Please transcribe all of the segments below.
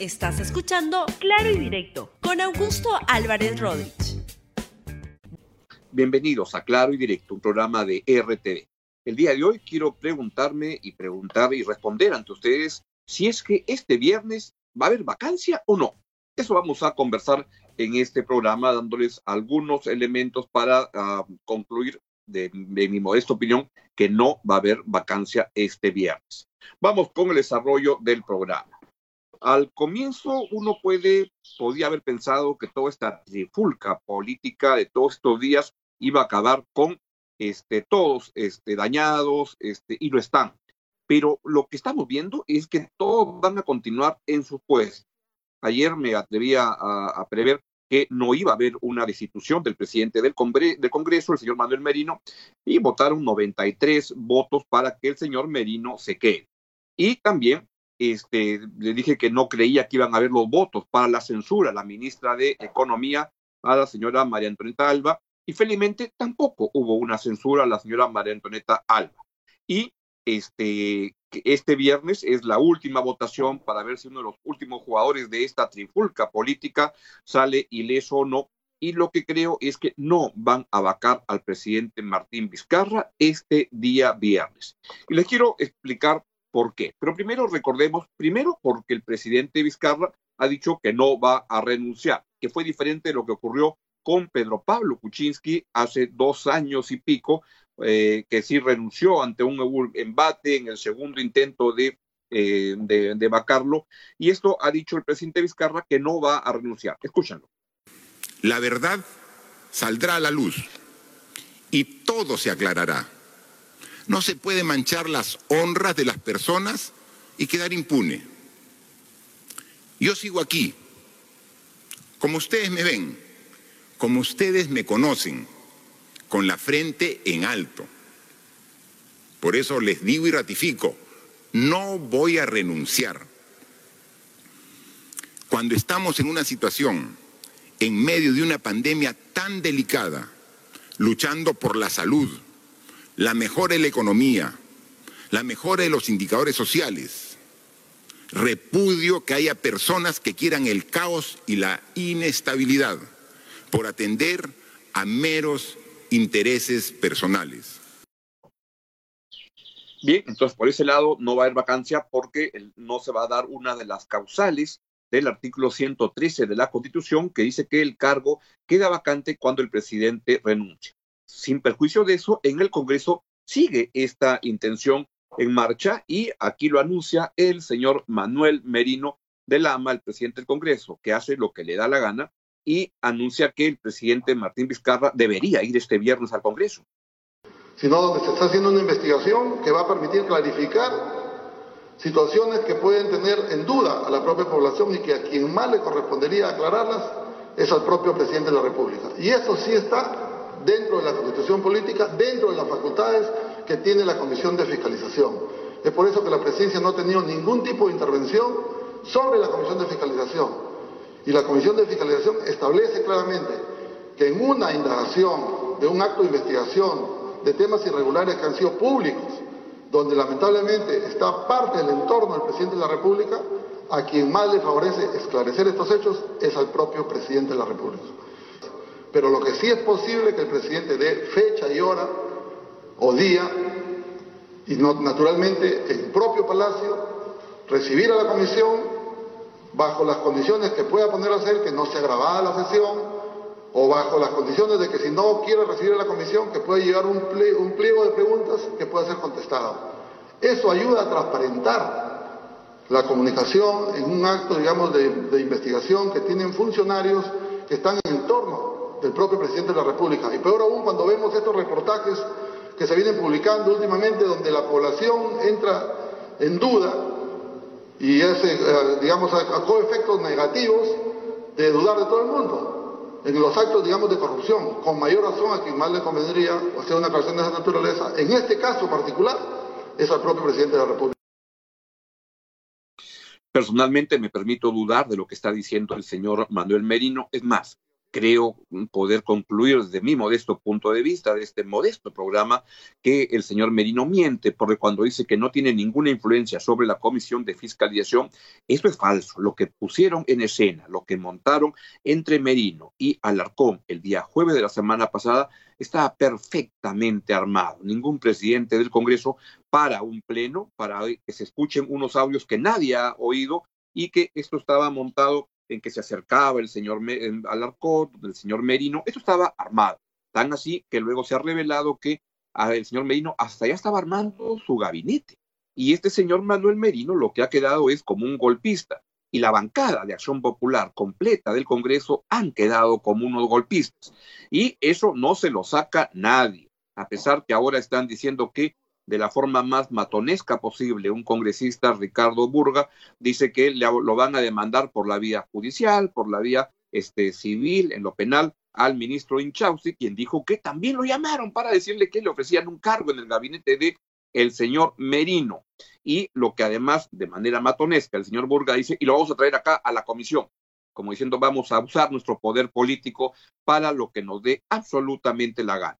Estás escuchando Claro y Directo con Augusto Álvarez Rodríguez. Bienvenidos a Claro y Directo, un programa de RTV. El día de hoy quiero preguntarme y preguntar y responder ante ustedes si es que este viernes va a haber vacancia o no. Eso vamos a conversar en este programa, dándoles algunos elementos para ah, concluir, de, de mi modesta opinión, que no va a haber vacancia este viernes. Vamos con el desarrollo del programa. Al comienzo uno puede, podía haber pensado que toda esta trifulca política de todos estos días iba a acabar con este, todos este, dañados este, y lo están. Pero lo que estamos viendo es que todos van a continuar en su puesto. Ayer me atrevía a, prever que no iba a haber una destitución del presidente del, del, Congreso, el señor Manuel Merino, y votaron 93 votos para que el señor Merino se quede. Y también este, le dije que no creía que iban a haber los votos para la censura, la ministra de Economía, a la señora María Antonieta Alba, y felizmente tampoco hubo una censura a la señora María Antonieta Alba. Y este, este viernes es la última votación para ver si uno de los últimos jugadores de esta trifulca política sale ileso o no. Y lo que creo es que no van a vacar al presidente Martín Vizcarra este día viernes. Y les quiero explicar por qué. Pero primero recordemos, primero porque el presidente Vizcarra ha dicho que no va a renunciar, que fue diferente de lo que ocurrió con Pedro Pablo Kuczynski hace dos años y pico, eh, que sí renunció ante un embate en el segundo intento de, eh, vacarlo. Y esto ha dicho el presidente Vizcarra que no va a renunciar. Escúchanlo. La verdad saldrá a la luz y todo se aclarará. No se puede manchar las honras de las personas y quedar impune. Yo sigo aquí, como ustedes me ven, como ustedes me conocen, con la frente en alto. Por eso les digo y ratifico, no voy a renunciar. Cuando estamos en una situación, en medio de una pandemia tan delicada, luchando por la salud, la mejora de la economía, la mejora de los indicadores sociales, repudio que haya personas que quieran el caos y la inestabilidad por atender a meros intereses personales. Bien, entonces por ese lado no va a haber vacancia porque no se va a dar una de las causales del artículo 113 de la Constitución que dice que el cargo queda vacante cuando el presidente renuncia. Sin perjuicio de eso, en el Congreso sigue esta intención en marcha y aquí lo anuncia el señor Manuel Merino de Lama, el presidente del Congreso, que hace lo que le da la gana y anuncia que el presidente Martín Vizcarra debería ir este viernes al Congreso. Sino donde se está haciendo una investigación que va a permitir clarificar situaciones que pueden tener en duda a la propia población y que a quien más le correspondería aclararlas es al propio presidente de la República. Y eso sí está dentro de la constitución política, dentro de las facultades que tiene la Comisión de Fiscalización. Es por eso que la presidencia no ha tenido ningún tipo de intervención sobre la Comisión de Fiscalización. Y la Comisión de Fiscalización establece claramente que en una indagación de un acto de investigación de temas irregulares que han sido públicos, donde lamentablemente está parte del entorno del presidente de la República, a quien más le favorece esclarecer estos hechos es al propio presidente de la República. Pero lo que sí es posible que el presidente dé fecha y hora o día, y naturalmente en el propio Palacio, recibir a la comisión bajo las condiciones que pueda poner a hacer, que no sea grabada la sesión, o bajo las condiciones de que si no quiere recibir a la comisión, que pueda llegar un, pliego, de preguntas que pueda ser contestado. Eso ayuda a transparentar la comunicación en un acto, digamos, de, de investigación que tienen funcionarios que están en torno del propio presidente de la República. Y peor aún cuando vemos estos reportajes que se vienen publicando últimamente donde la población entra en duda y ese, eh, digamos, sacó efectos negativos de dudar de todo el mundo en los actos, digamos, de corrupción, con mayor razón a quien más le convendría hacer una aclaración de esa naturaleza, en este caso particular, es al propio presidente de la República. Personalmente me permito dudar de lo que está diciendo el señor Manuel Merino. Es más, creo poder concluir desde mi modesto punto de vista de este modesto programa que el señor Merino miente, porque cuando dice que no tiene ninguna influencia sobre la comisión de fiscalización, esto es falso. Lo que pusieron en escena, lo que montaron entre Merino y Alarcón el día jueves de la semana pasada, estaba perfectamente armado. Ningún presidente del Congreso para un pleno, para que se escuchen unos audios que nadie ha oído y que esto estaba montado en que se acercaba el señor Alarcón, el señor Merino, esto estaba armado. Tan así que luego se ha revelado que el señor Merino hasta ya estaba armando su gabinete. Y este señor Manuel Merino lo que ha quedado es como un golpista. Y la bancada de Acción Popular completa del Congreso han quedado como unos golpistas. Y eso no se lo saca nadie, a pesar que ahora están diciendo que de la forma más matonesca posible. Un congresista, Ricardo Burga, dice que lo van a demandar por la vía judicial, por la vía este, civil, en lo penal, al ministro Inchausti, quien dijo que también lo llamaron para decirle que le ofrecían un cargo en el gabinete de el señor Merino. Y lo que además, de manera matonesca, el señor Burga dice, y lo vamos a traer acá a la comisión, como diciendo, vamos a usar nuestro poder político para lo que nos dé absolutamente la gana.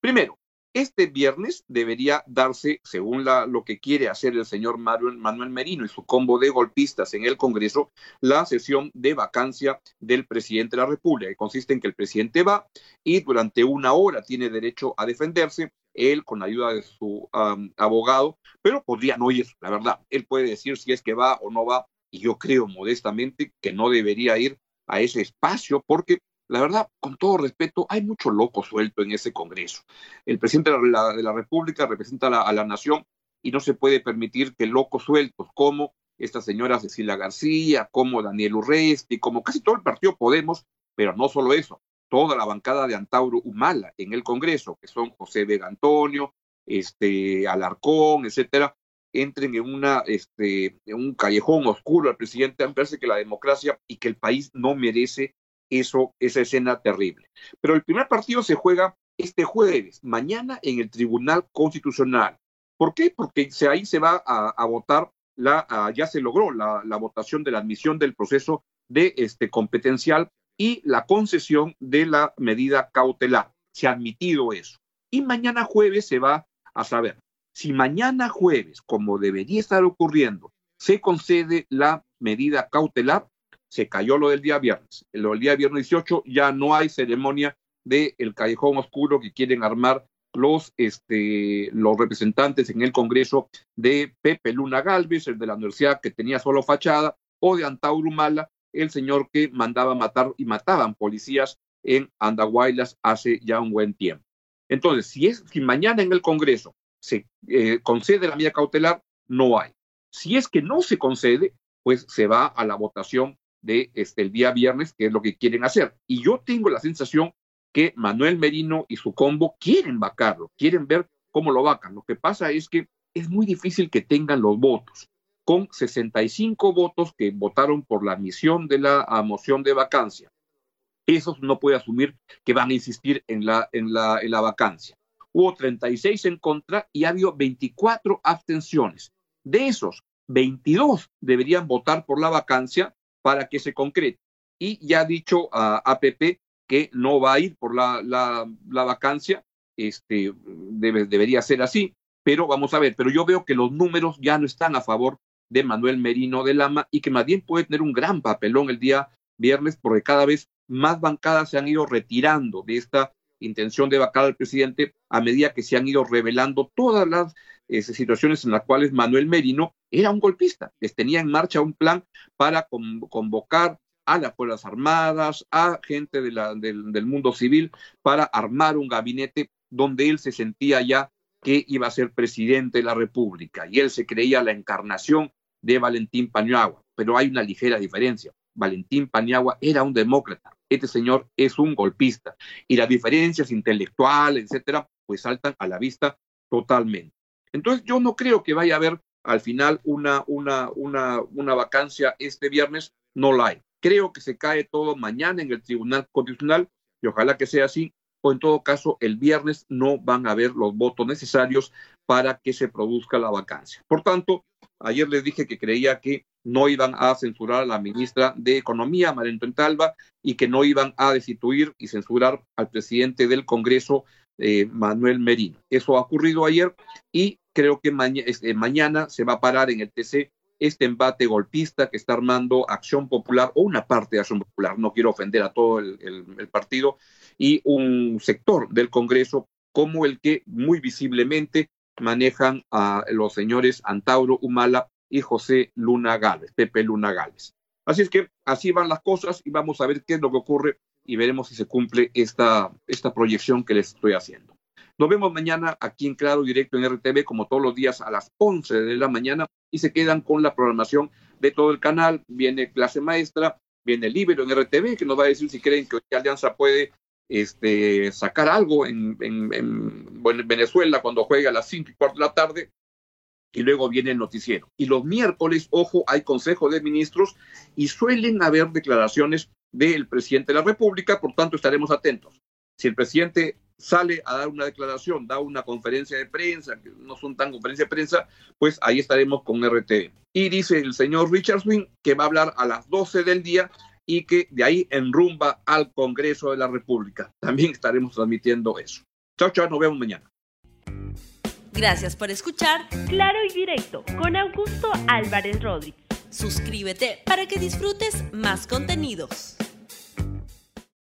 Primero, este viernes debería darse, según lo que quiere hacer el señor Manuel Merino y su combo de golpistas en el Congreso, la sesión de vacancia del presidente de la República, que consiste en que el presidente va y durante una hora tiene derecho a defenderse, él con la ayuda de su abogado, pero podría no ir, la verdad. Él puede decir si es que va o no va, y yo creo modestamente que no debería ir a ese espacio porque la verdad, con todo respeto, hay mucho loco suelto en ese Congreso. El presidente de la, República representa a la, nación y no se puede permitir que locos sueltos como esta señora Cecilia García, como Daniel Urresti, como casi todo el partido Podemos, pero no solo eso, toda la bancada de Antauro Humala en el Congreso, que son José Vega Antonio, este, Alarcón, etcétera, entren en una este en un callejón oscuro al presidente, me parece que la democracia y que el país no merece eso, esa escena terrible. Pero el primer partido se juega este jueves, mañana en el Tribunal Constitucional. ¿Por qué? Porque ahí se va a, votar, la, ya se logró la, votación de la admisión del proceso de este competencial y la concesión de la medida cautelar. Se ha admitido eso. Y mañana jueves se va a saber si mañana jueves, como debería estar ocurriendo, se concede la medida cautelar, se cayó lo del día viernes. Lo del día viernes 18 ya no hay ceremonia del el callejón oscuro que quieren armar los, este, los representantes en el Congreso de Pepe Luna Galvez, el de la universidad que tenía solo fachada, o de Antauro Mala, el señor que mandaba matar y mataban policías en Andahuaylas hace ya un buen tiempo. Entonces, si es si mañana en el Congreso se eh, concede la medida cautelar, no hay. Si es que no se concede, pues se va a la votación de este, día viernes, que es lo que quieren hacer. Y yo tengo la sensación que Manuel Merino y su combo quieren vacarlo, quieren ver cómo lo vacan. Lo que pasa es que es muy difícil que tengan los votos. Con 65 votos que votaron por la admisión de la moción de vacancia, esos no puede asumir que van a insistir en la, en la, en la vacancia. Hubo 36 en contra y ha habido 24 abstenciones. De esos, 22 deberían votar por la vacancia para que se concrete. Y ya ha dicho a APP que no va a ir por la, la, vacancia, este, debe, debería ser así, pero vamos a ver, pero yo veo que los números ya no están a favor de Manuel Merino de Lama y que más bien puede tener un gran papelón el día viernes porque cada vez más bancadas se han ido retirando de esta intención de vacar al presidente a medida que se han ido revelando todas las eh, situaciones en las cuales Manuel Merino era un golpista, les tenía en marcha un plan para convocar a las Fuerzas Armadas, a gente del, del mundo civil, para armar un gabinete donde él se sentía ya que iba a ser presidente de la República y él se creía la encarnación de Valentín Paniagua, pero hay una ligera diferencia. Valentín Paniagua era un demócrata, este señor es un golpista y las diferencias intelectuales, etcétera, pues saltan a la vista totalmente. Entonces yo no creo que vaya a haber al final una, una, una, una vacancia este viernes, no la hay. Creo que se cae todo mañana en el Tribunal Constitucional y ojalá que sea así, o en todo caso el viernes no van a haber los votos necesarios para que se produzca la vacancia. Por tanto, ayer les dije que creía que no iban a censurar a la ministra de Economía, Marento Talva, y que no iban a destituir y censurar al presidente del Congreso, eh, Manuel Merino. Eso ha ocurrido ayer y creo que este, mañana se va a parar en el TC este embate golpista que está armando Acción Popular o una parte de Acción Popular, no quiero ofender a todo el, partido, y un sector del Congreso como el que muy visiblemente manejan a los señores Antauro Humala y José Luna Gales, Pepe Luna Gales. Así es que así van las cosas y vamos a ver qué es lo que ocurre y veremos si se cumple esta, esta proyección que les estoy haciendo. Nos vemos mañana aquí en Claro Directo en RTV, como todos los días a las 11 de la mañana, y se quedan con la programación de todo el canal. Viene clase maestra, viene Libero en RTV, que nos va a decir si creen que Alianza puede este, sacar algo en, en, Venezuela cuando juega a las 5 y cuarto de la tarde, y luego viene el noticiero. Y los miércoles, ojo, hay Consejo de Ministros y suelen haber declaraciones del presidente de la República, por tanto estaremos atentos. Si el presidente sale a dar una declaración, da una conferencia de prensa, que no son tan conferencias de prensa, pues ahí estaremos con RT. Y dice el señor Richard Swing que va a hablar a las 12 del día y que de ahí enrumba al Congreso de la República. También estaremos transmitiendo eso. Chao, chao, nos vemos mañana. Gracias por escuchar Claro y Directo con Augusto Álvarez Rodríguez. Suscríbete para que disfrutes más contenidos.